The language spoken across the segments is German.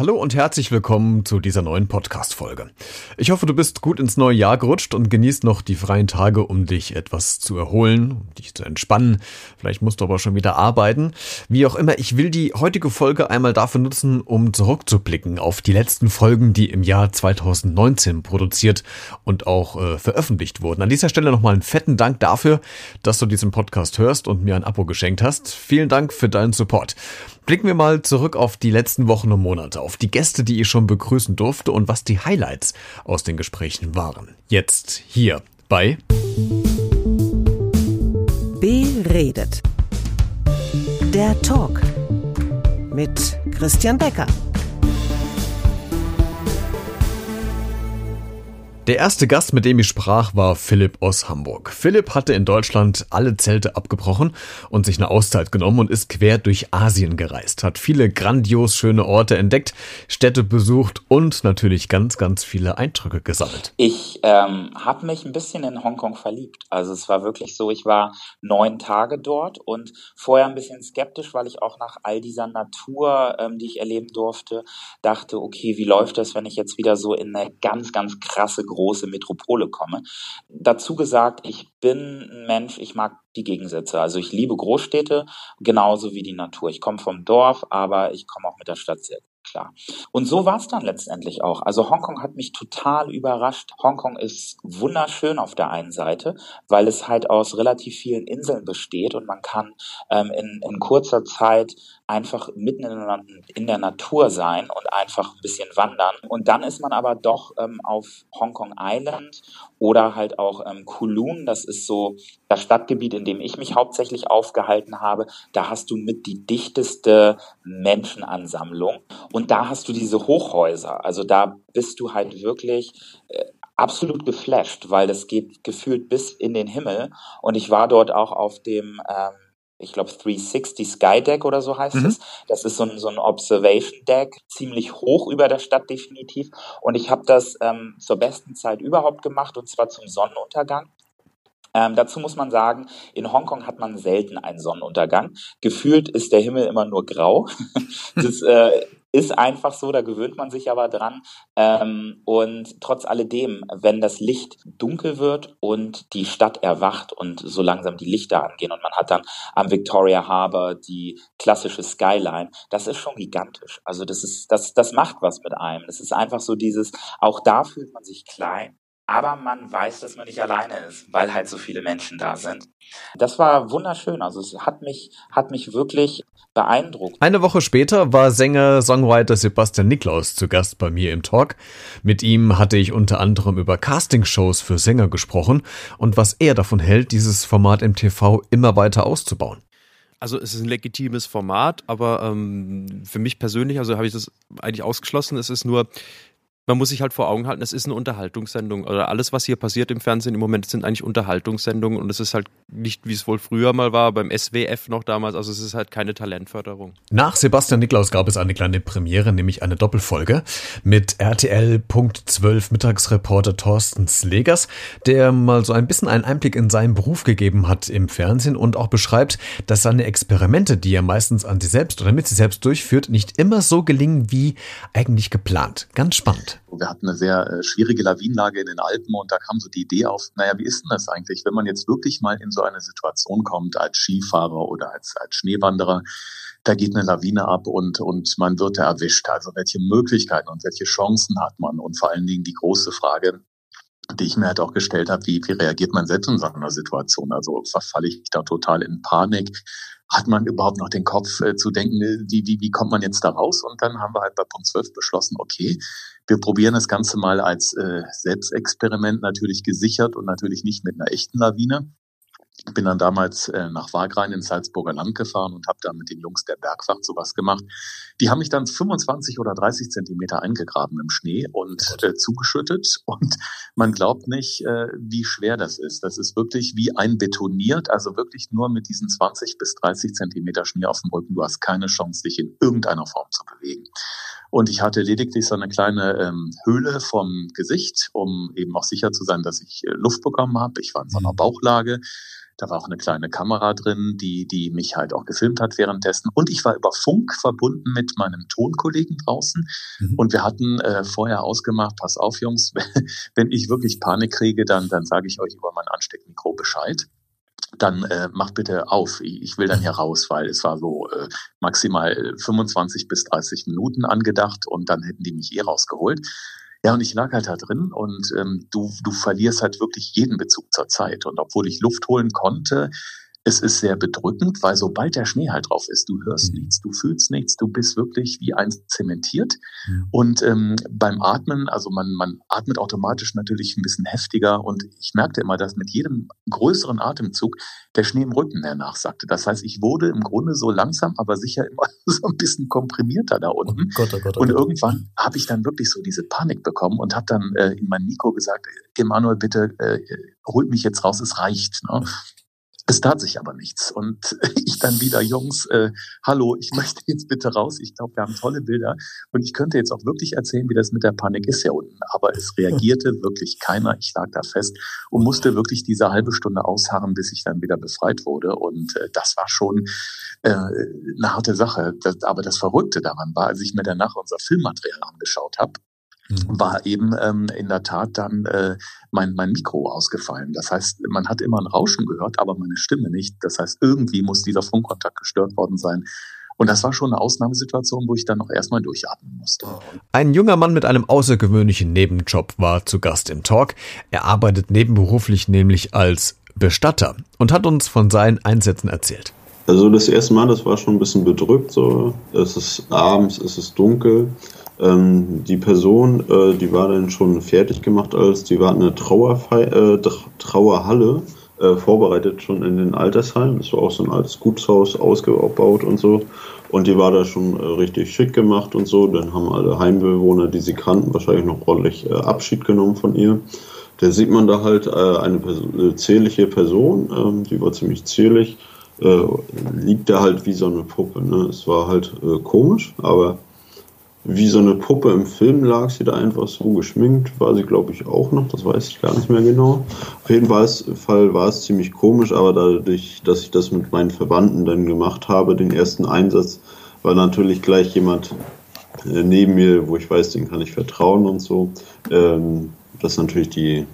Hallo und herzlich willkommen zu dieser neuen Podcast-Folge. Ich hoffe, du bist gut ins neue Jahr gerutscht und genießt noch die freien Tage, um dich etwas zu erholen, um dich zu entspannen. Vielleicht musst du aber schon wieder arbeiten. Wie auch immer, ich will die heutige Folge einmal dafür nutzen, um zurückzublicken auf die letzten Folgen, die im Jahr 2019 produziert und auch äh, veröffentlicht wurden. An dieser Stelle nochmal einen fetten Dank dafür, dass du diesen Podcast hörst und mir ein Abo geschenkt hast. Vielen Dank für deinen Support. Blicken wir mal zurück auf die letzten Wochen und Monate, auf die Gäste, die ich schon begrüßen durfte und was die Highlights aus den Gesprächen waren. Jetzt hier bei Beredet. Der Talk mit Christian Becker. Der erste Gast, mit dem ich sprach, war Philipp aus Hamburg. Philipp hatte in Deutschland alle Zelte abgebrochen und sich eine Auszeit genommen und ist quer durch Asien gereist, hat viele grandios schöne Orte entdeckt, Städte besucht und natürlich ganz, ganz viele Eindrücke gesammelt. Ich ähm, habe mich ein bisschen in Hongkong verliebt. Also es war wirklich so, ich war neun Tage dort und vorher ein bisschen skeptisch, weil ich auch nach all dieser Natur, ähm, die ich erleben durfte, dachte, okay, wie läuft das, wenn ich jetzt wieder so in eine ganz, ganz krasse große Metropole komme. Dazu gesagt, ich bin ein Mensch, ich mag die Gegensätze. Also ich liebe Großstädte genauso wie die Natur. Ich komme vom Dorf, aber ich komme auch mit der Stadt sehr klar. Und so war es dann letztendlich auch. Also Hongkong hat mich total überrascht. Hongkong ist wunderschön auf der einen Seite, weil es halt aus relativ vielen Inseln besteht und man kann ähm, in, in kurzer Zeit einfach mitten in, der Natur sein und einfach ein bisschen wandern. Und dann ist man aber doch ähm, auf Hongkong Island oder halt auch ähm, Kowloon. Das ist so das Stadtgebiet, in dem ich mich hauptsächlich aufgehalten habe. Da hast du mit die dichteste Menschenansammlung. Und da hast du diese Hochhäuser. Also da bist du halt wirklich äh, absolut geflasht, weil das geht gefühlt bis in den Himmel. Und ich war dort auch auf dem ähm, ich glaube 360 Sky Deck oder so heißt mhm. es. Das ist so ein, so ein Observation Deck, ziemlich hoch über der Stadt definitiv. Und ich habe das ähm, zur besten Zeit überhaupt gemacht und zwar zum Sonnenuntergang. Ähm, dazu muss man sagen, in Hongkong hat man selten einen Sonnenuntergang. Gefühlt ist der Himmel immer nur grau. das äh, ist einfach so, da gewöhnt man sich aber dran. Ähm, und trotz alledem, wenn das Licht dunkel wird und die Stadt erwacht und so langsam die Lichter angehen und man hat dann am Victoria Harbour die klassische Skyline, das ist schon gigantisch. Also das ist, das, das macht was mit einem. Das ist einfach so dieses, auch da fühlt man sich klein aber man weiß, dass man nicht alleine ist, weil halt so viele Menschen da sind. Das war wunderschön. Also es hat mich, hat mich wirklich beeindruckt. Eine Woche später war Sänger, Songwriter Sebastian Niklaus zu Gast bei mir im Talk. Mit ihm hatte ich unter anderem über Castingshows für Sänger gesprochen und was er davon hält, dieses Format im TV immer weiter auszubauen. Also es ist ein legitimes Format, aber ähm, für mich persönlich, also habe ich das eigentlich ausgeschlossen. Es ist nur, man muss sich halt vor Augen halten, es ist eine Unterhaltungssendung. Oder alles, was hier passiert im Fernsehen im Moment, sind eigentlich Unterhaltungssendungen und es ist halt nicht, wie es wohl früher mal war, beim SWF noch damals. Also es ist halt keine Talentförderung. Nach Sebastian Niklaus gab es eine kleine Premiere, nämlich eine Doppelfolge mit RTL.12 Mittagsreporter Thorsten Slegers, der mal so ein bisschen einen Einblick in seinen Beruf gegeben hat im Fernsehen und auch beschreibt, dass seine Experimente, die er meistens an sich selbst oder mit sich selbst durchführt, nicht immer so gelingen wie eigentlich geplant. Ganz spannend. Wir hatten eine sehr äh, schwierige Lawinenlage in den Alpen und da kam so die Idee auf, naja, wie ist denn das eigentlich, wenn man jetzt wirklich mal in so eine Situation kommt als Skifahrer oder als, als Schneewanderer, da geht eine Lawine ab und, und man wird da erwischt. Also welche Möglichkeiten und welche Chancen hat man? Und vor allen Dingen die große Frage, die ich mir halt auch gestellt habe, wie, wie reagiert man selbst in so einer Situation? Also verfalle ich da total in Panik? Hat man überhaupt noch den Kopf äh, zu denken, äh, wie, wie, wie kommt man jetzt da raus? Und dann haben wir halt bei Punkt 12 beschlossen, okay, wir probieren das Ganze mal als äh, Selbstexperiment natürlich gesichert und natürlich nicht mit einer echten Lawine. Ich bin dann damals äh, nach Wagrain ins Salzburger Land gefahren und habe da mit den Jungs der Bergwacht sowas gemacht. Die haben mich dann 25 oder 30 Zentimeter eingegraben im Schnee und äh, zugeschüttet. Und man glaubt nicht, äh, wie schwer das ist. Das ist wirklich wie ein betoniert, also wirklich nur mit diesen 20 bis 30 Zentimeter Schnee auf dem Rücken. Du hast keine Chance, dich in irgendeiner Form zu bewegen. Und ich hatte lediglich so eine kleine ähm, Höhle vom Gesicht, um eben auch sicher zu sein, dass ich äh, Luft bekommen habe. Ich war in so einer mhm. Bauchlage. Da war auch eine kleine Kamera drin, die, die mich halt auch gefilmt hat währenddessen. Und ich war über Funk verbunden mit meinem Tonkollegen draußen. Mhm. Und wir hatten äh, vorher ausgemacht, pass auf, Jungs, wenn ich wirklich Panik kriege, dann, dann sage ich euch über mein Ansteckmikro Bescheid dann äh, macht bitte auf. Ich will dann hier raus, weil es war so äh, maximal 25 bis 30 Minuten angedacht und dann hätten die mich eh rausgeholt. Ja, und ich lag halt da drin und ähm, du, du verlierst halt wirklich jeden Bezug zur Zeit. Und obwohl ich Luft holen konnte, es ist sehr bedrückend, weil sobald der Schnee halt drauf ist, du hörst mhm. nichts, du fühlst nichts, du bist wirklich wie eins zementiert. Mhm. Und ähm, beim Atmen, also man, man atmet automatisch natürlich ein bisschen heftiger und ich merkte immer, dass mit jedem größeren Atemzug der Schnee im Rücken mehr nachsagte. Das heißt, ich wurde im Grunde so langsam, aber sicher immer so ein bisschen komprimierter da unten. Oh Gott, oh Gott, oh und irgendwann habe ich dann wirklich so diese Panik bekommen und habe dann äh, in mein Mikro gesagt, Emanuel, bitte äh, holt mich jetzt raus, es reicht. Ne? Es tat sich aber nichts. Und ich dann wieder, Jungs, äh, hallo, ich möchte jetzt bitte raus. Ich glaube, wir haben tolle Bilder. Und ich könnte jetzt auch wirklich erzählen, wie das mit der Panik ist hier unten. Aber es reagierte wirklich keiner. Ich lag da fest und musste wirklich diese halbe Stunde ausharren, bis ich dann wieder befreit wurde. Und äh, das war schon äh, eine harte Sache. Das, aber das Verrückte daran war, als ich mir danach unser Filmmaterial angeschaut habe. War eben ähm, in der Tat dann äh, mein, mein Mikro ausgefallen. Das heißt, man hat immer ein Rauschen gehört, aber meine Stimme nicht. Das heißt, irgendwie muss dieser Funkkontakt gestört worden sein. Und das war schon eine Ausnahmesituation, wo ich dann noch erstmal durchatmen musste. Ein junger Mann mit einem außergewöhnlichen Nebenjob war zu Gast im Talk. Er arbeitet nebenberuflich nämlich als Bestatter und hat uns von seinen Einsätzen erzählt. Also das erste Mal, das war schon ein bisschen bedrückt. So, es ist abends, es ist dunkel. Ähm, die Person, äh, die war dann schon fertig gemacht, als die war eine Trauerfei äh, Trauerhalle äh, vorbereitet schon in den Altersheimen. Es war auch so ein altes Gutshaus ausgebaut und so. Und die war da schon äh, richtig schick gemacht und so. Dann haben alle Heimbewohner, die sie kannten, wahrscheinlich noch ordentlich äh, Abschied genommen von ihr. Da sieht man da halt äh, eine, Person, zierliche Person, ähm, die war ziemlich zierlich, liegt da halt wie so eine Puppe. Ne? Es war halt komisch, aber wie so eine Puppe im Film lag sie da einfach so geschminkt, war sie glaube ich auch noch, das weiß ich gar nicht mehr genau. Auf jeden Fall war es ziemlich komisch, aber dadurch, dass ich das mit meinen Verwandten dann gemacht habe, den ersten Einsatz, war natürlich gleich jemand äh, neben mir, wo ich weiß, den kann ich vertrauen und so. Ähm, das natürlich die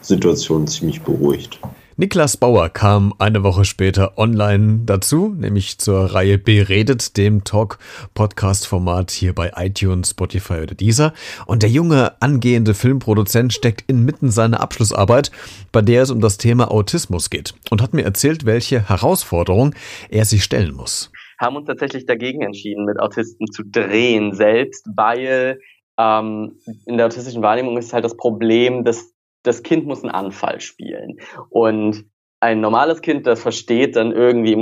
Situation ziemlich beruhigt. Niklas Bauer kam eine Woche später online dazu, nämlich zur Reihe Beredet, dem Talk-Podcast-Format hier bei iTunes, Spotify oder dieser. Und der junge, angehende Filmproduzent steckt inmitten seiner Abschlussarbeit, bei der es um das Thema Autismus geht und hat mir erzählt, welche Herausforderung er sich stellen muss. Haben uns tatsächlich dagegen entschieden, mit Autisten zu drehen selbst, weil ähm, in der autistischen Wahrnehmung ist halt das Problem, dass das Kind muss einen Anfall spielen. Und ein normales Kind, das versteht dann irgendwie,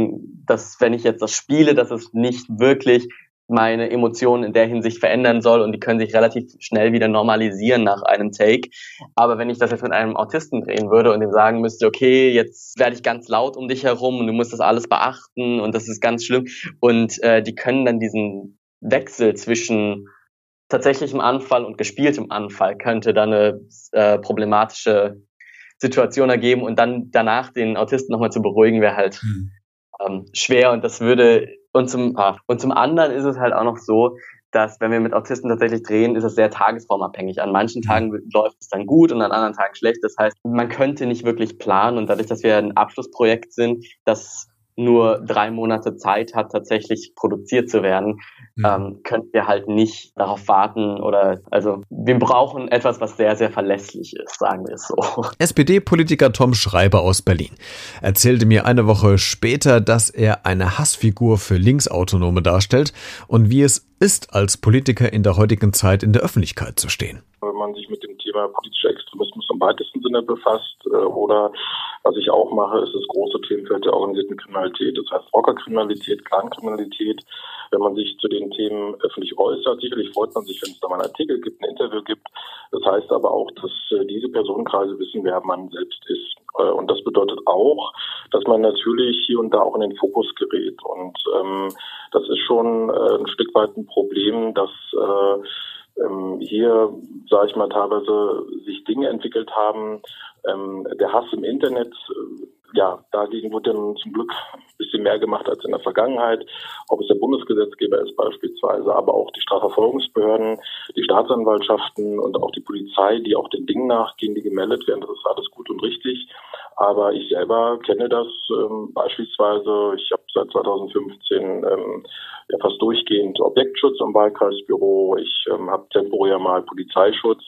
dass wenn ich jetzt das spiele, dass es nicht wirklich meine Emotionen in der Hinsicht verändern soll und die können sich relativ schnell wieder normalisieren nach einem Take. Aber wenn ich das jetzt mit einem Autisten drehen würde und ihm sagen müsste, okay, jetzt werde ich ganz laut um dich herum und du musst das alles beachten und das ist ganz schlimm und äh, die können dann diesen Wechsel zwischen tatsächlichem Anfall und gespieltem Anfall könnte dann eine äh, problematische Situation ergeben und dann danach den Autisten nochmal zu beruhigen, wäre halt mhm. ähm, schwer und das würde und zum ah, und zum anderen ist es halt auch noch so, dass wenn wir mit Autisten tatsächlich drehen, ist es sehr tagesformabhängig. An manchen Tagen läuft es dann gut und an anderen Tagen schlecht. Das heißt, man könnte nicht wirklich planen und dadurch, dass wir ein Abschlussprojekt sind, das nur drei Monate Zeit hat, tatsächlich produziert zu werden, mhm. ähm, können wir halt nicht darauf warten oder also wir brauchen etwas, was sehr, sehr verlässlich ist, sagen wir es so. SPD-Politiker Tom Schreiber aus Berlin erzählte mir eine Woche später, dass er eine Hassfigur für Linksautonome darstellt und wie es ist, als Politiker in der heutigen Zeit in der Öffentlichkeit zu stehen. Wenn man sich mit Thema politischer Extremismus im weitesten Sinne befasst äh, oder was ich auch mache, ist das große Themenfeld der organisierten Kriminalität, das heißt Rockerkriminalität, Clankriminalität. Wenn man sich zu den Themen öffentlich äußert, sicherlich freut man sich, wenn es da mal einen Artikel gibt, ein Interview gibt. Das heißt aber auch, dass äh, diese Personenkreise wissen, wer man selbst ist. Äh, und das bedeutet auch, dass man natürlich hier und da auch in den Fokus gerät. Und ähm, das ist schon äh, ein Stück weit ein Problem, dass äh, ähm, hier, sage ich mal, teilweise sich Dinge entwickelt haben, ähm, der Hass im Internet ja, dagegen wurde dann zum Glück ein bisschen mehr gemacht als in der Vergangenheit. Ob es der Bundesgesetzgeber ist beispielsweise, aber auch die Strafverfolgungsbehörden, die Staatsanwaltschaften und auch die Polizei, die auch den Dingen nachgehen, die gemeldet werden. Das ist alles gut und richtig. Aber ich selber kenne das ähm, beispielsweise. Ich habe seit 2015 ähm, ja fast durchgehend Objektschutz am Wahlkreisbüro. Ich ähm, habe temporär mal Polizeischutz.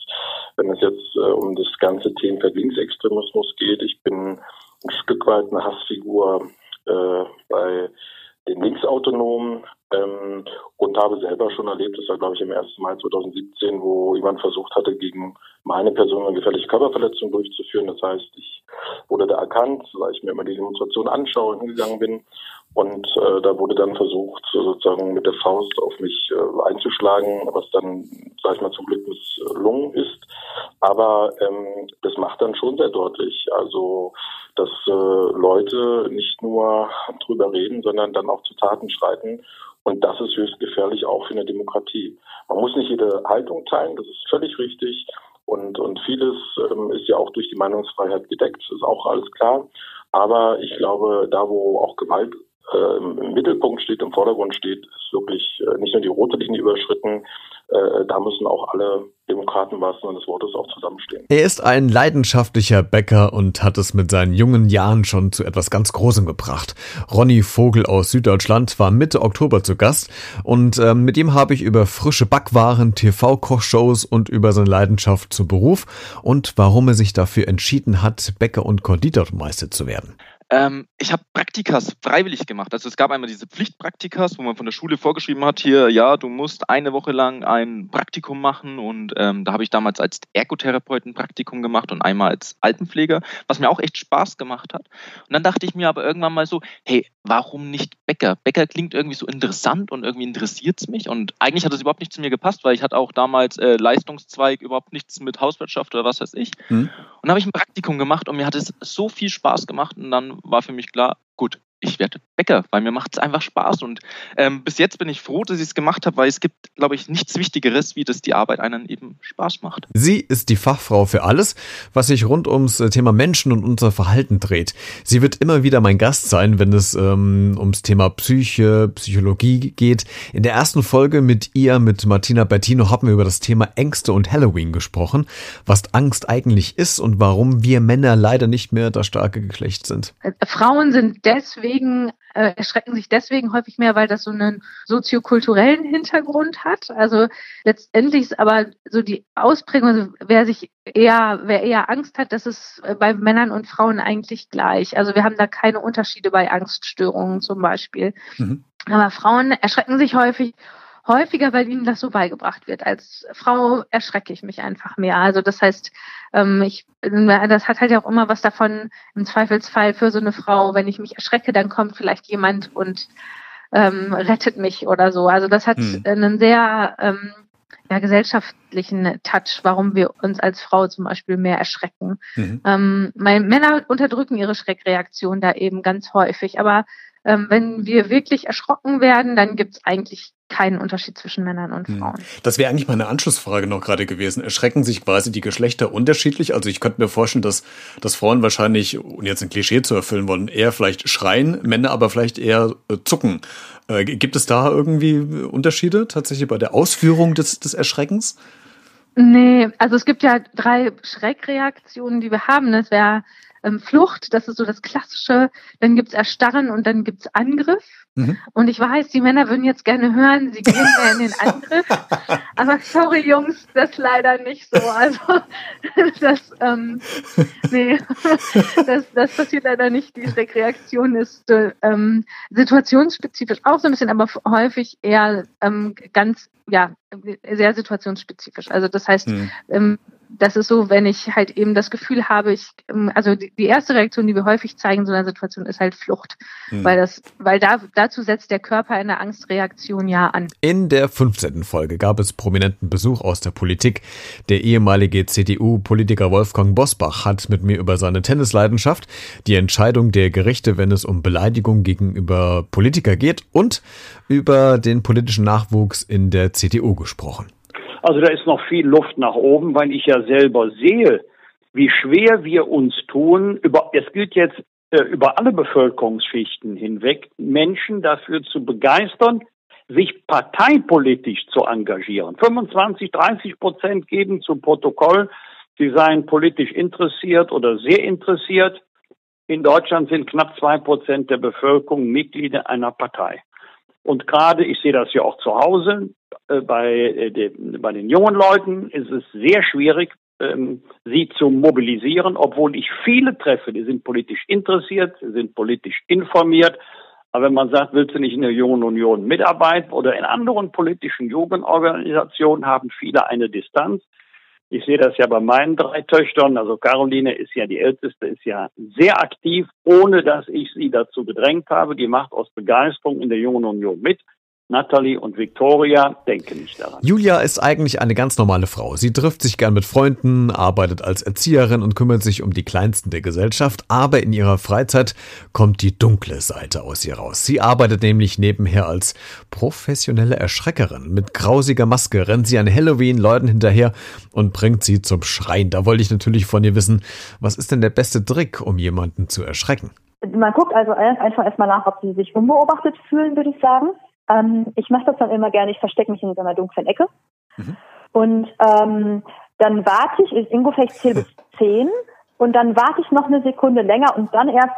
Wenn es jetzt äh, um das ganze Themenfeld Linksextremismus geht, ich bin ein Stück weit eine Hassfigur äh, bei den Linksautonomen ähm, und habe selber schon erlebt, das war glaube ich im 1. Mai 2017, wo jemand versucht hatte, gegen meine Person eine gefährliche Körperverletzung durchzuführen. Das heißt, ich wurde da erkannt, weil ich mir immer die Demonstration anschaue, hingegangen bin und äh, da wurde dann versucht, sozusagen mit der Faust auf mich äh, einzuschlagen, was dann, sag ich mal, zum Glück misslungen ist. Aber ähm, das macht dann schon sehr deutlich, also dass äh, Leute nicht nur drüber reden, sondern dann auch zu Taten schreiten. Und das ist höchst gefährlich auch für eine Demokratie. Man muss nicht jede Haltung teilen, das ist völlig richtig. Und, und vieles ähm, ist ja auch durch die Meinungsfreiheit gedeckt, ist auch alles klar. Aber ich glaube, da wo auch Gewalt äh, im Mittelpunkt steht, im Vordergrund steht, ist wirklich äh, nicht nur die rote Linie überschritten, äh, da müssen auch alle Demokraten wahrsten Sinne des Wortes auch zusammenstehen. Er ist ein leidenschaftlicher Bäcker und hat es mit seinen jungen Jahren schon zu etwas ganz Großem gebracht. Ronny Vogel aus Süddeutschland war Mitte Oktober zu Gast und äh, mit ihm habe ich über frische Backwaren, TV-Kochshows und über seine Leidenschaft zum Beruf und warum er sich dafür entschieden hat, Bäcker und Konditormeister zu werden. Ähm, ich habe Praktikas freiwillig gemacht. Also es gab einmal diese Pflichtpraktikas, wo man von der Schule vorgeschrieben hat, hier, ja, du musst eine Woche lang ein Praktikum machen. Und ähm, da habe ich damals als Ergotherapeut ein Praktikum gemacht und einmal als Altenpfleger, was mir auch echt Spaß gemacht hat. Und dann dachte ich mir aber irgendwann mal so, hey, warum nicht Bäcker? Bäcker klingt irgendwie so interessant und irgendwie interessiert es mich. Und eigentlich hat es überhaupt nicht zu mir gepasst, weil ich hatte auch damals äh, Leistungszweig, überhaupt nichts mit Hauswirtschaft oder was weiß ich. Mhm. Und dann habe ich ein Praktikum gemacht und mir hat es so viel Spaß gemacht und dann war für mich klar, gut, ich werde Bäcker, weil mir macht es einfach Spaß. Und ähm, bis jetzt bin ich froh, dass ich es gemacht habe, weil es gibt, glaube ich, nichts Wichtigeres, wie dass die Arbeit einen eben Spaß macht. Sie ist die Fachfrau für alles, was sich rund ums äh, Thema Menschen und unser Verhalten dreht. Sie wird immer wieder mein Gast sein, wenn es ähm, ums Thema Psyche, Psychologie geht. In der ersten Folge mit ihr, mit Martina Bertino, haben wir über das Thema Ängste und Halloween gesprochen, was Angst eigentlich ist und warum wir Männer leider nicht mehr das starke Geschlecht sind. Äh, Frauen sind deswegen deswegen äh, erschrecken sich deswegen häufig mehr, weil das so einen soziokulturellen Hintergrund hat. Also letztendlich ist aber so die Ausprägung, also wer sich eher, wer eher Angst hat, das ist äh, bei Männern und Frauen eigentlich gleich. Also wir haben da keine Unterschiede bei Angststörungen zum Beispiel. Mhm. Aber Frauen erschrecken sich häufig häufiger, weil ihnen das so beigebracht wird. Als Frau erschrecke ich mich einfach mehr. Also das heißt, ähm, ich, das hat halt ja auch immer was davon, im Zweifelsfall für so eine Frau, wenn ich mich erschrecke, dann kommt vielleicht jemand und ähm, rettet mich oder so. Also das hat hm. einen sehr ähm, ja, gesellschaftlichen Touch, warum wir uns als Frau zum Beispiel mehr erschrecken. Mhm. Ähm, Männer unterdrücken ihre Schreckreaktion da eben ganz häufig, aber ähm, wenn wir wirklich erschrocken werden, dann gibt es eigentlich keinen Unterschied zwischen Männern und hm. Frauen. Das wäre eigentlich meine Anschlussfrage noch gerade gewesen. Erschrecken sich quasi die Geschlechter unterschiedlich? Also ich könnte mir vorstellen, dass, dass Frauen wahrscheinlich, um jetzt ein Klischee zu erfüllen wollen, eher vielleicht schreien, Männer aber vielleicht eher äh, zucken. Äh, gibt es da irgendwie Unterschiede tatsächlich bei der Ausführung des, des Erschreckens? Nee, also es gibt ja drei Schreckreaktionen, die wir haben. Das wäre ähm, Flucht, das ist so das Klassische. Dann gibt's Erstarren und dann gibt's Angriff. Mhm. Und ich weiß, die Männer würden jetzt gerne hören, sie gehen mehr in den Angriff. Aber sorry, Jungs, das leider nicht so. Also das, ähm, nee, das, das passiert leider nicht. Die Reaktion ist ähm, situationsspezifisch auch so ein bisschen, aber häufig eher ähm, ganz, ja, sehr situationsspezifisch. Also das heißt, mhm. ähm, das ist so, wenn ich halt eben das Gefühl habe, ich, ähm, also die, die erste Reaktion, die wir häufig zeigen in so einer Situation, ist halt Flucht. Hm. Weil das, weil da, dazu setzt der Körper eine Angstreaktion ja an. In der 15. Folge gab es prominenten Besuch aus der Politik. Der ehemalige CDU-Politiker Wolfgang Bosbach hat mit mir über seine Tennisleidenschaft, die Entscheidung der Gerichte, wenn es um Beleidigung gegenüber Politiker geht und über den politischen Nachwuchs in der CDU gesprochen. Also da ist noch viel Luft nach oben, weil ich ja selber sehe, wie schwer wir uns tun. Über, es gilt jetzt äh, über alle Bevölkerungsschichten hinweg Menschen dafür zu begeistern, sich parteipolitisch zu engagieren. 25, 30 Prozent geben zu Protokoll, sie seien politisch interessiert oder sehr interessiert. In Deutschland sind knapp zwei Prozent der Bevölkerung Mitglieder einer Partei. Und gerade, ich sehe das ja auch zu Hause, äh, bei, äh, den, bei den jungen Leuten ist es sehr schwierig, ähm, sie zu mobilisieren, obwohl ich viele treffe, die sind politisch interessiert, sind politisch informiert. Aber wenn man sagt, willst du nicht in der Jungen Union mitarbeiten oder in anderen politischen Jugendorganisationen, haben viele eine Distanz. Ich sehe das ja bei meinen drei Töchtern. Also Caroline ist ja die älteste, ist ja sehr aktiv, ohne dass ich sie dazu gedrängt habe. Die macht aus Begeisterung in der Jungen Union mit. Natalie und Victoria denken nicht daran. Julia ist eigentlich eine ganz normale Frau. Sie trifft sich gern mit Freunden, arbeitet als Erzieherin und kümmert sich um die Kleinsten der Gesellschaft, aber in ihrer Freizeit kommt die dunkle Seite aus ihr raus. Sie arbeitet nämlich nebenher als professionelle Erschreckerin. Mit grausiger Maske rennt sie an Halloween Leuten hinterher und bringt sie zum Schreien. Da wollte ich natürlich von ihr wissen, was ist denn der beste Trick, um jemanden zu erschrecken? Man guckt also einfach erstmal nach, ob sie sich unbeobachtet fühlen, würde ich sagen. Ähm, ich mache das dann immer gerne, ich verstecke mich in so einer dunklen Ecke. Mhm. Und ähm, dann warte ich, Ingo vielleicht zählt bis zehn und dann warte ich noch eine Sekunde länger und dann erst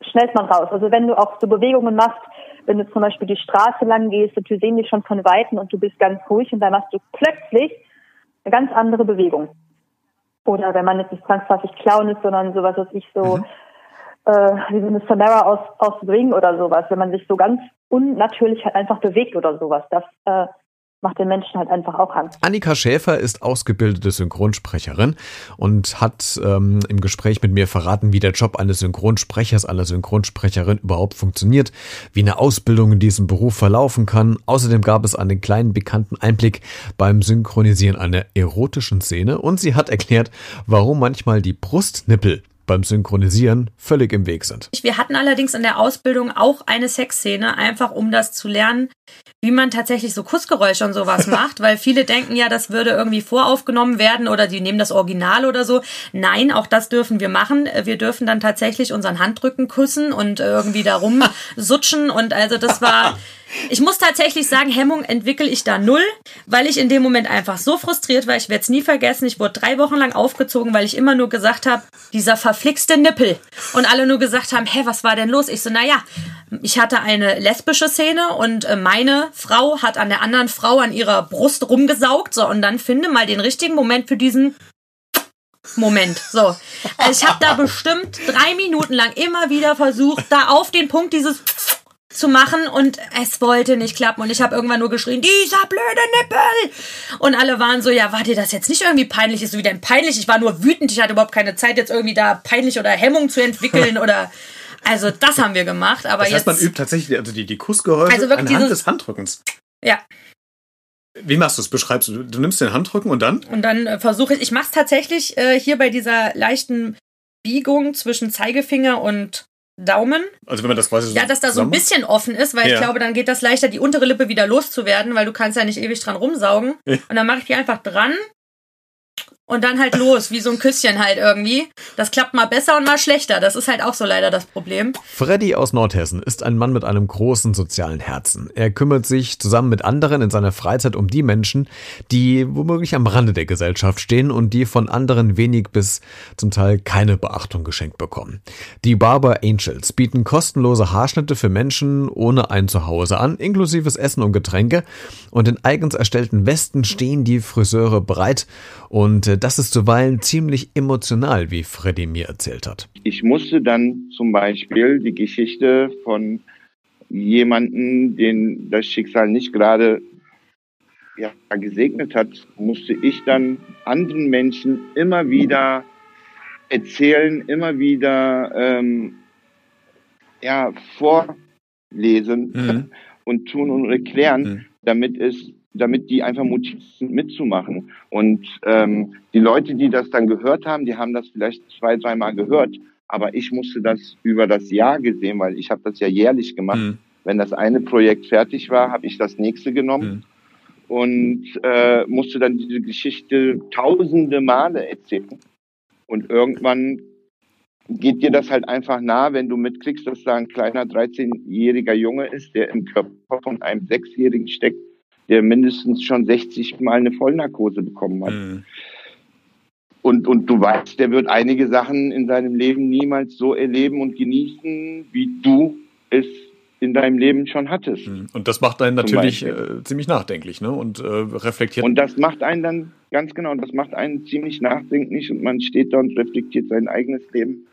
schnellt man raus. Also wenn du auch so Bewegungen machst, wenn du zum Beispiel die Straße lang gehst und du sehen dich schon von Weitem und du bist ganz ruhig und dann machst du plötzlich eine ganz andere Bewegung. Oder wenn man jetzt nicht zwangsläufig Clown ist, sondern sowas, was ich so, mhm. äh, wie so eine Samara aus, aus Ring oder sowas, wenn man sich so ganz unnatürlich halt einfach bewegt oder sowas. Das äh, macht den Menschen halt einfach auch Angst. Annika Schäfer ist ausgebildete Synchronsprecherin und hat ähm, im Gespräch mit mir verraten, wie der Job eines Synchronsprechers, einer Synchronsprecherin überhaupt funktioniert, wie eine Ausbildung in diesem Beruf verlaufen kann. Außerdem gab es einen kleinen bekannten Einblick beim Synchronisieren einer erotischen Szene und sie hat erklärt, warum manchmal die Brustnippel beim Synchronisieren völlig im Weg sind. Wir hatten allerdings in der Ausbildung auch eine Sexszene, einfach um das zu lernen, wie man tatsächlich so Kussgeräusche und sowas macht, weil viele denken ja, das würde irgendwie voraufgenommen werden oder die nehmen das Original oder so. Nein, auch das dürfen wir machen. Wir dürfen dann tatsächlich unseren Handrücken küssen und irgendwie darum sutschen und also das war ich muss tatsächlich sagen, Hemmung entwickle ich da null, weil ich in dem Moment einfach so frustriert war. Ich werde es nie vergessen. Ich wurde drei Wochen lang aufgezogen, weil ich immer nur gesagt habe, dieser verflixte Nippel. Und alle nur gesagt haben, hä, was war denn los? Ich so, naja, ich hatte eine lesbische Szene und äh, meine Frau hat an der anderen Frau an ihrer Brust rumgesaugt. So, und dann finde mal den richtigen Moment für diesen Moment. So. Also ich habe da bestimmt drei Minuten lang immer wieder versucht, da auf den Punkt dieses zu machen und es wollte nicht klappen und ich habe irgendwann nur geschrien, dieser blöde Nippel! Und alle waren so, ja, war dir das jetzt nicht irgendwie peinlich? Ist so wie denn peinlich? Ich war nur wütend, ich hatte überhaupt keine Zeit jetzt irgendwie da peinlich oder Hemmung zu entwickeln oder also das haben wir gemacht, aber das heißt, jetzt man übt tatsächlich also die, die Kussgeräusche also anhand dieses, des Handrückens. Ja. Wie machst du es? Beschreibst du? Du nimmst den Handrücken und dann? Und dann äh, versuche ich, ich mache es tatsächlich äh, hier bei dieser leichten Biegung zwischen Zeigefinger und Daumen. Also wenn man das quasi so Ja, dass da so ein bisschen offen ist, weil ja. ich glaube, dann geht das leichter, die untere Lippe wieder loszuwerden, weil du kannst ja nicht ewig dran rumsaugen. Ja. Und dann mache ich die einfach dran und dann halt los, wie so ein Küsschen halt irgendwie. Das klappt mal besser und mal schlechter. Das ist halt auch so leider das Problem. Freddy aus Nordhessen ist ein Mann mit einem großen sozialen Herzen. Er kümmert sich zusammen mit anderen in seiner Freizeit um die Menschen, die womöglich am Rande der Gesellschaft stehen und die von anderen wenig bis zum Teil keine Beachtung geschenkt bekommen. Die Barber Angels bieten kostenlose Haarschnitte für Menschen ohne ein Zuhause an, inklusives Essen und Getränke. Und in eigens erstellten Westen stehen die Friseure bereit und äh, das ist zuweilen ziemlich emotional, wie Freddy mir erzählt hat. Ich musste dann zum Beispiel die Geschichte von jemanden, den das Schicksal nicht gerade ja, gesegnet hat, musste ich dann anderen Menschen immer wieder erzählen, immer wieder ähm, ja, vorlesen mhm. und tun und erklären, mhm. damit es damit die einfach motiviert sind, mitzumachen. Und ähm, die Leute, die das dann gehört haben, die haben das vielleicht zwei, dreimal gehört. Aber ich musste das über das Jahr gesehen, weil ich habe das ja jährlich gemacht. Mhm. Wenn das eine Projekt fertig war, habe ich das nächste genommen mhm. und äh, musste dann diese Geschichte tausende Male erzählen. Und irgendwann geht dir das halt einfach nah, wenn du mitkriegst, dass da ein kleiner 13-jähriger Junge ist, der im Körper von einem Sechsjährigen steckt, der mindestens schon 60 Mal eine Vollnarkose bekommen hat. Mhm. Und, und du weißt, der wird einige Sachen in seinem Leben niemals so erleben und genießen, wie du es in deinem Leben schon hattest. Mhm. Und das macht einen natürlich äh, ziemlich nachdenklich, ne? Und äh, reflektiert. Und das macht einen dann, ganz genau, das macht einen ziemlich nachdenklich und man steht da und reflektiert sein eigenes Leben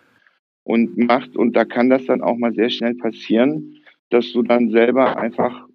und macht. Und da kann das dann auch mal sehr schnell passieren, dass du dann selber einfach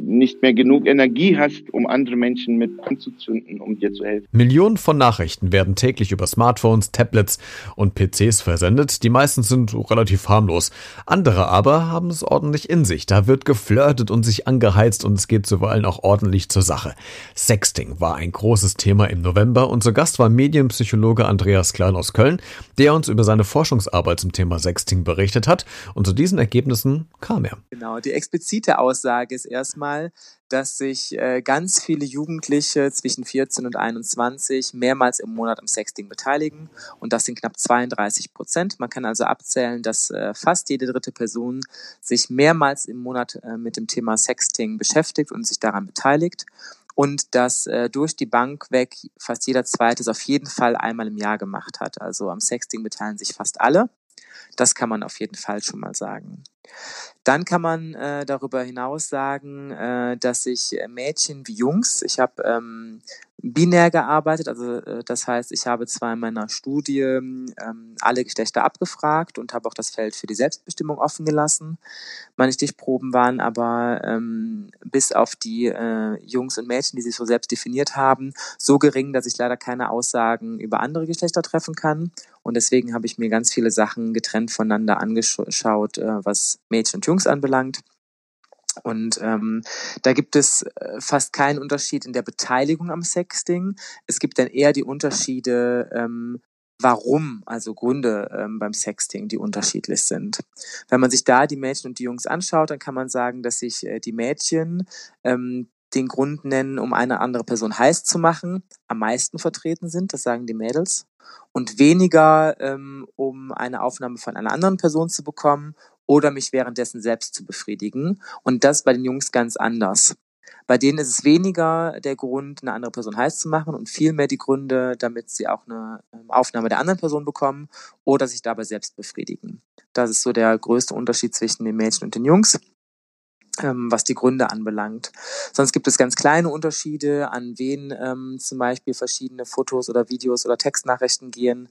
nicht mehr genug Energie hast, um andere Menschen mit anzuzünden, um dir zu helfen. Millionen von Nachrichten werden täglich über Smartphones, Tablets und PCs versendet. Die meisten sind relativ harmlos. Andere aber haben es ordentlich in sich. Da wird geflirtet und sich angeheizt und es geht zuweilen auch ordentlich zur Sache. Sexting war ein großes Thema im November und zu Gast war Medienpsychologe Andreas Klein aus Köln, der uns über seine Forschungsarbeit zum Thema Sexting berichtet hat und zu diesen Ergebnissen kam er. Genau, die explizite Aussage ist erstmal, Mal, dass sich äh, ganz viele Jugendliche zwischen 14 und 21 mehrmals im Monat am Sexting beteiligen und das sind knapp 32 Prozent. Man kann also abzählen, dass äh, fast jede dritte Person sich mehrmals im Monat äh, mit dem Thema Sexting beschäftigt und sich daran beteiligt und dass äh, durch die Bank weg fast jeder zweite es auf jeden Fall einmal im Jahr gemacht hat. Also am Sexting beteiligen sich fast alle. Das kann man auf jeden Fall schon mal sagen. Dann kann man äh, darüber hinaus sagen, äh, dass sich äh, Mädchen wie Jungs, ich habe ähm, binär gearbeitet, also äh, das heißt, ich habe zwar in meiner Studie ähm, alle Geschlechter abgefragt und habe auch das Feld für die Selbstbestimmung offen gelassen. Meine Stichproben waren aber ähm, bis auf die äh, Jungs und Mädchen, die sich so selbst definiert haben, so gering, dass ich leider keine Aussagen über andere Geschlechter treffen kann. Und deswegen habe ich mir ganz viele Sachen getrennt voneinander angeschaut, äh, was Mädchen und Jungs anbelangt. Und ähm, da gibt es äh, fast keinen Unterschied in der Beteiligung am Sexting. Es gibt dann eher die Unterschiede, ähm, warum, also Gründe ähm, beim Sexting, die unterschiedlich sind. Wenn man sich da die Mädchen und die Jungs anschaut, dann kann man sagen, dass sich äh, die Mädchen ähm, den Grund nennen, um eine andere Person heiß zu machen, am meisten vertreten sind, das sagen die Mädels, und weniger, ähm, um eine Aufnahme von einer anderen Person zu bekommen oder mich währenddessen selbst zu befriedigen. Und das bei den Jungs ganz anders. Bei denen ist es weniger der Grund, eine andere Person heiß zu machen und vielmehr die Gründe, damit sie auch eine ähm, Aufnahme der anderen Person bekommen oder sich dabei selbst befriedigen. Das ist so der größte Unterschied zwischen den Mädchen und den Jungs was die Gründe anbelangt. Sonst gibt es ganz kleine Unterschiede, an wen ähm, zum Beispiel verschiedene Fotos oder Videos oder Textnachrichten gehen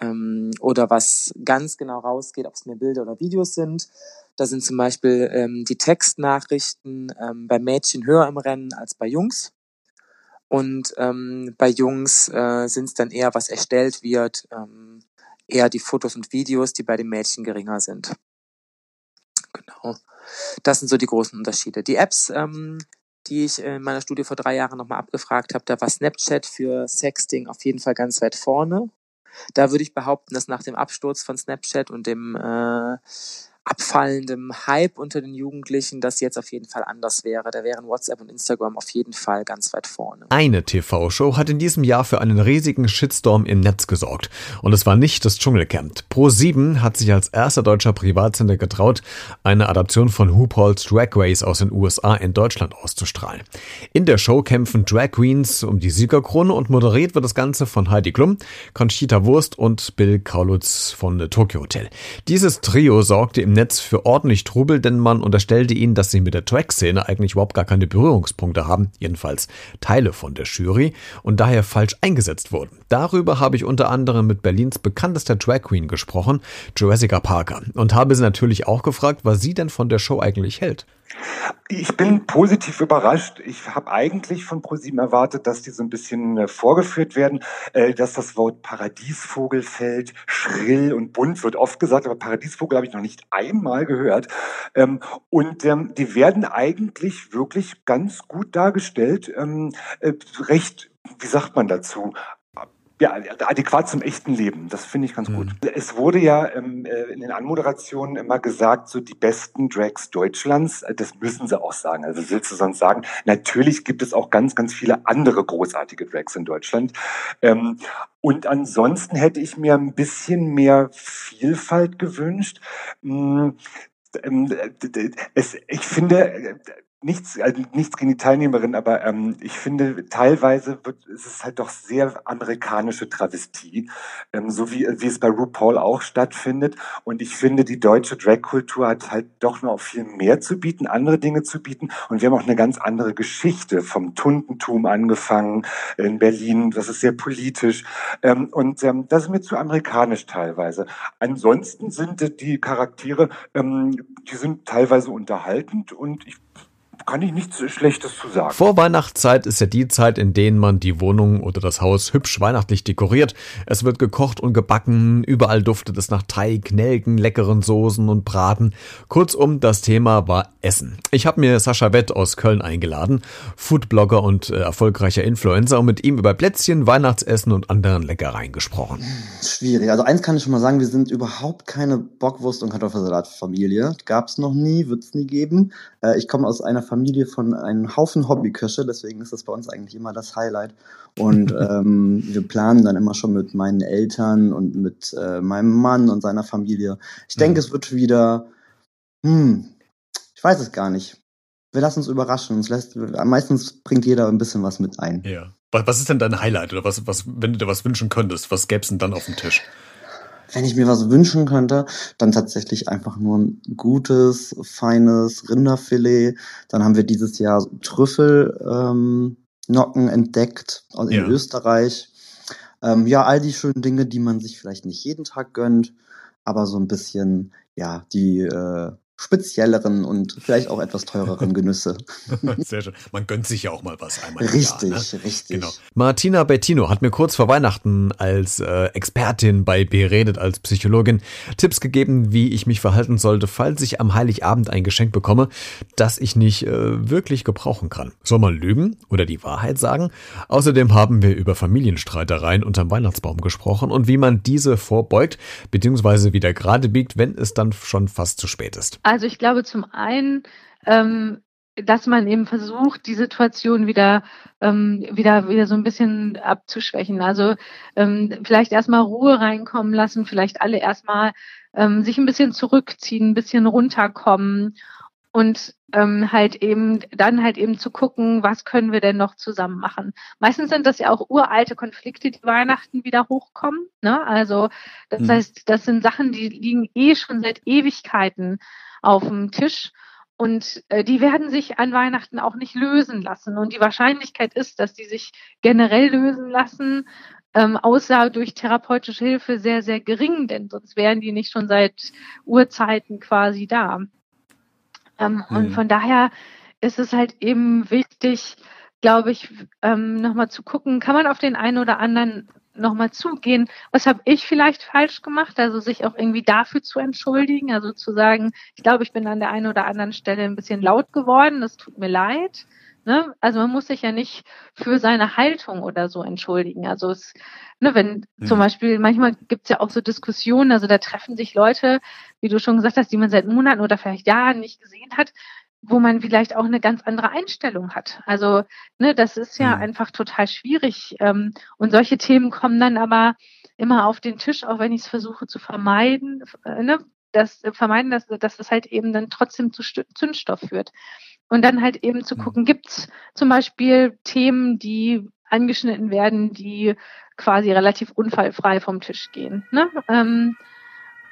ähm, oder was ganz genau rausgeht, ob es mehr Bilder oder Videos sind. Da sind zum Beispiel ähm, die Textnachrichten ähm, bei Mädchen höher im Rennen als bei Jungs. Und ähm, bei Jungs äh, sind es dann eher, was erstellt wird, ähm, eher die Fotos und Videos, die bei den Mädchen geringer sind. Genau. Das sind so die großen Unterschiede. Die Apps, ähm, die ich in meiner Studie vor drei Jahren nochmal abgefragt habe, da war Snapchat für Sexting auf jeden Fall ganz weit vorne. Da würde ich behaupten, dass nach dem Absturz von Snapchat und dem äh, abfallendem Hype unter den Jugendlichen das jetzt auf jeden Fall anders wäre. Da wären WhatsApp und Instagram auf jeden Fall ganz weit vorne. Eine TV-Show hat in diesem Jahr für einen riesigen Shitstorm im Netz gesorgt. Und es war nicht das Dschungelcamp. Pro7 hat sich als erster deutscher Privatsender getraut, eine Adaption von RuPaul's Drag Race aus den USA in Deutschland auszustrahlen. In der Show kämpfen Drag Queens um die Siegerkrone und moderiert wird das Ganze von Heidi Klum, Conchita Wurst und Bill Kaulitz von Tokyo Hotel. Dieses Trio sorgte im im Netz für ordentlich Trubel, denn man unterstellte ihnen, dass sie mit der Track-Szene eigentlich überhaupt gar keine Berührungspunkte haben, jedenfalls Teile von der Jury, und daher falsch eingesetzt wurden. Darüber habe ich unter anderem mit Berlins bekanntester Drag Queen gesprochen, Jessica Parker, und habe sie natürlich auch gefragt, was sie denn von der Show eigentlich hält. Ich bin positiv überrascht. Ich habe eigentlich von ProSieben erwartet, dass die so ein bisschen äh, vorgeführt werden, äh, dass das Wort Paradiesvogel fällt, schrill und bunt wird oft gesagt, aber Paradiesvogel habe ich noch nicht einmal gehört. Ähm, und ähm, die werden eigentlich wirklich ganz gut dargestellt, ähm, äh, recht, wie sagt man dazu, ja, adäquat zum echten Leben. Das finde ich ganz mhm. gut. Es wurde ja ähm, äh, in den Anmoderationen immer gesagt, so die besten Drags Deutschlands. Äh, das müssen sie auch sagen. Also willst du sonst sagen? Natürlich gibt es auch ganz, ganz viele andere großartige Drags in Deutschland. Ähm, und ansonsten hätte ich mir ein bisschen mehr Vielfalt gewünscht. Hm, es, ich finde, nichts, also nichts gegen die Teilnehmerin, aber ähm, ich finde, teilweise wird, ist es halt doch sehr amerikanische Travestie, ähm, so wie, wie es bei RuPaul auch stattfindet. Und ich finde, die deutsche Drag-Kultur hat halt doch noch viel mehr zu bieten, andere Dinge zu bieten. Und wir haben auch eine ganz andere Geschichte vom Tundentum angefangen in Berlin. Das ist sehr politisch. Ähm, und ähm, das ist mir zu amerikanisch teilweise. Ansonsten sind die Charaktere, ähm, die sind teilweise unterhaltend und ich kann ich nichts Schlechtes zu sagen. Vorweihnachtszeit ist ja die Zeit, in denen man die Wohnung oder das Haus hübsch weihnachtlich dekoriert. Es wird gekocht und gebacken, überall duftet es nach Teig, Nelken, leckeren Soßen und Braten. Kurzum, das Thema war Essen. Ich habe mir Sascha Wett aus Köln eingeladen, Foodblogger und äh, erfolgreicher Influencer, und mit ihm über Plätzchen, Weihnachtsessen und anderen Leckereien gesprochen. Schwierig. Also eins kann ich schon mal sagen, wir sind überhaupt keine Bockwurst- und Kartoffelsalat-Familie. Gab's noch nie, wird's nie geben. Äh, ich komme aus einer Familie von einem Haufen Hobbyköche, deswegen ist das bei uns eigentlich immer das Highlight. Und ähm, wir planen dann immer schon mit meinen Eltern und mit äh, meinem Mann und seiner Familie. Ich denke, mhm. es wird wieder, hm, ich weiß es gar nicht. Wir lassen uns überraschen. Uns lässt, meistens bringt jeder ein bisschen was mit ein. Ja. Was ist denn dein Highlight oder was, was, wenn du dir was wünschen könntest, was gäbe es denn dann auf dem Tisch? Wenn ich mir was wünschen könnte, dann tatsächlich einfach nur ein gutes, feines Rinderfilet. Dann haben wir dieses Jahr Trüffelnocken ähm, entdeckt in ja. Österreich. Ähm, ja, all die schönen Dinge, die man sich vielleicht nicht jeden Tag gönnt, aber so ein bisschen, ja, die äh, spezielleren und vielleicht auch etwas teureren Genüsse. Sehr schön. Man gönnt sich ja auch mal was einmal. Richtig, Jahr, ne? richtig. Genau. Martina Bettino hat mir kurz vor Weihnachten als äh, Expertin bei Beredet als Psychologin Tipps gegeben, wie ich mich verhalten sollte, falls ich am Heiligabend ein Geschenk bekomme, das ich nicht äh, wirklich gebrauchen kann. Soll man lügen oder die Wahrheit sagen? Außerdem haben wir über Familienstreitereien unterm Weihnachtsbaum gesprochen und wie man diese vorbeugt bzw. wieder gerade biegt, wenn es dann schon fast zu spät ist. Also ich glaube zum einen, ähm, dass man eben versucht, die Situation wieder, ähm, wieder, wieder so ein bisschen abzuschwächen. Also ähm, vielleicht erstmal Ruhe reinkommen lassen, vielleicht alle erstmal ähm, sich ein bisschen zurückziehen, ein bisschen runterkommen und ähm, halt eben dann halt eben zu gucken, was können wir denn noch zusammen machen. Meistens sind das ja auch uralte Konflikte, die Weihnachten wieder hochkommen. Ne? Also das mhm. heißt, das sind Sachen, die liegen eh schon seit Ewigkeiten auf dem Tisch. Und äh, die werden sich an Weihnachten auch nicht lösen lassen. Und die Wahrscheinlichkeit ist, dass die sich generell lösen lassen, ähm, außer durch therapeutische Hilfe sehr, sehr gering, denn sonst wären die nicht schon seit Urzeiten quasi da. Ähm, mhm. Und von daher ist es halt eben wichtig, glaube ich, ähm, nochmal zu gucken, kann man auf den einen oder anderen nochmal zugehen, was habe ich vielleicht falsch gemacht, also sich auch irgendwie dafür zu entschuldigen, also zu sagen, ich glaube, ich bin an der einen oder anderen Stelle ein bisschen laut geworden, das tut mir leid. Ne? Also man muss sich ja nicht für seine Haltung oder so entschuldigen. Also es, ne, wenn mhm. zum Beispiel, manchmal gibt es ja auch so Diskussionen, also da treffen sich Leute, wie du schon gesagt hast, die man seit Monaten oder vielleicht Jahren nicht gesehen hat, wo man vielleicht auch eine ganz andere Einstellung hat. Also, ne, das ist ja mhm. einfach total schwierig. Ähm, und solche Themen kommen dann aber immer auf den Tisch, auch wenn ich es versuche zu vermeiden, äh, ne, das äh, vermeiden, dass, dass das halt eben dann trotzdem zu Zündstoff führt. Und dann halt eben zu mhm. gucken, gibt's zum Beispiel Themen, die angeschnitten werden, die quasi relativ unfallfrei vom Tisch gehen. Ne? Ähm,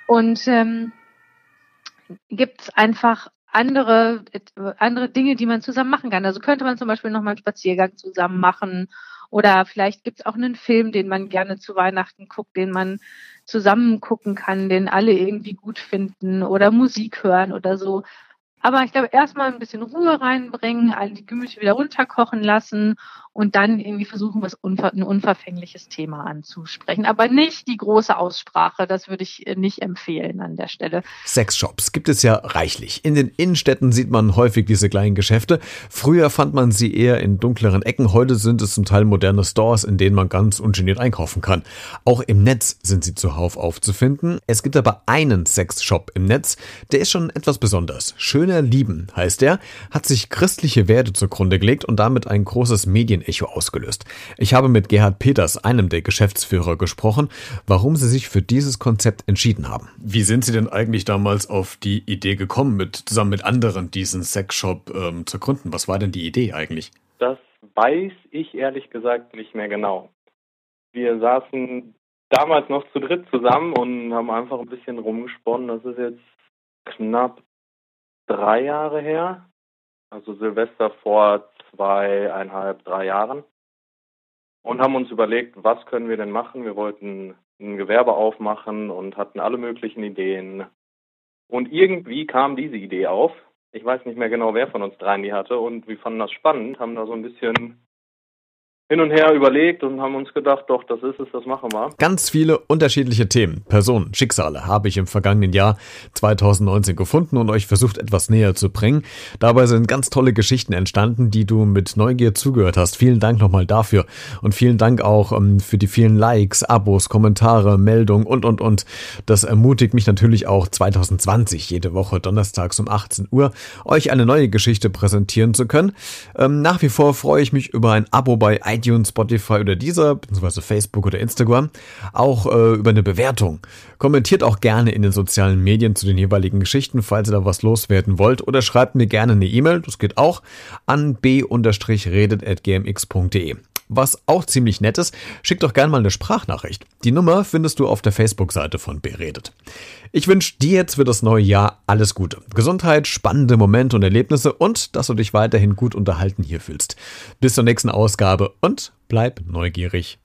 und ähm, gibt es einfach andere, andere Dinge, die man zusammen machen kann. Also könnte man zum Beispiel nochmal einen Spaziergang zusammen machen oder vielleicht gibt es auch einen Film, den man gerne zu Weihnachten guckt, den man zusammen gucken kann, den alle irgendwie gut finden oder Musik hören oder so. Aber ich glaube, erstmal ein bisschen Ruhe reinbringen, die Gemüse wieder runterkochen lassen und dann irgendwie versuchen, was unver ein unverfängliches Thema anzusprechen. Aber nicht die große Aussprache, das würde ich nicht empfehlen an der Stelle. Sexshops gibt es ja reichlich. In den Innenstädten sieht man häufig diese kleinen Geschäfte. Früher fand man sie eher in dunkleren Ecken, heute sind es zum Teil moderne Stores, in denen man ganz ungeniert einkaufen kann. Auch im Netz sind sie zuhauf aufzufinden. Es gibt aber einen Sexshop im Netz, der ist schon etwas besonders. Schöner Lieben heißt er, hat sich christliche Werte zugrunde gelegt und damit ein großes Medien Echo ausgelöst. Ich habe mit Gerhard Peters, einem der Geschäftsführer, gesprochen, warum sie sich für dieses Konzept entschieden haben. Wie sind Sie denn eigentlich damals auf die Idee gekommen, mit, zusammen mit anderen diesen Sexshop ähm, zu gründen? Was war denn die Idee eigentlich? Das weiß ich ehrlich gesagt nicht mehr genau. Wir saßen damals noch zu dritt zusammen und haben einfach ein bisschen rumgesponnen. Das ist jetzt knapp drei Jahre her. Also Silvester vor zweieinhalb, drei Jahren und haben uns überlegt, was können wir denn machen. Wir wollten ein Gewerbe aufmachen und hatten alle möglichen Ideen. Und irgendwie kam diese Idee auf. Ich weiß nicht mehr genau, wer von uns dreien die hatte und wir fanden das spannend, haben da so ein bisschen hin und her überlegt und haben uns gedacht, doch, das ist es, das machen wir. Ganz viele unterschiedliche Themen, Personen, Schicksale habe ich im vergangenen Jahr 2019 gefunden und euch versucht etwas näher zu bringen. Dabei sind ganz tolle Geschichten entstanden, die du mit Neugier zugehört hast. Vielen Dank nochmal dafür und vielen Dank auch ähm, für die vielen Likes, Abos, Kommentare, Meldungen und und und. Das ermutigt mich natürlich auch 2020 jede Woche donnerstags um 18 Uhr euch eine neue Geschichte präsentieren zu können. Ähm, nach wie vor freue ich mich über ein Abo bei iTunes, Spotify oder dieser, beziehungsweise Facebook oder Instagram, auch äh, über eine Bewertung. Kommentiert auch gerne in den sozialen Medien zu den jeweiligen Geschichten, falls ihr da was loswerden wollt, oder schreibt mir gerne eine E-Mail, das geht auch, an b-redet.gmx.de. Was auch ziemlich nett ist, schickt doch gerne mal eine Sprachnachricht. Die Nummer findest du auf der Facebook-Seite von Beredet. Ich wünsche dir jetzt für das neue Jahr alles Gute. Gesundheit, spannende Momente und Erlebnisse und dass du dich weiterhin gut unterhalten hier fühlst. Bis zur nächsten Ausgabe und bleib neugierig.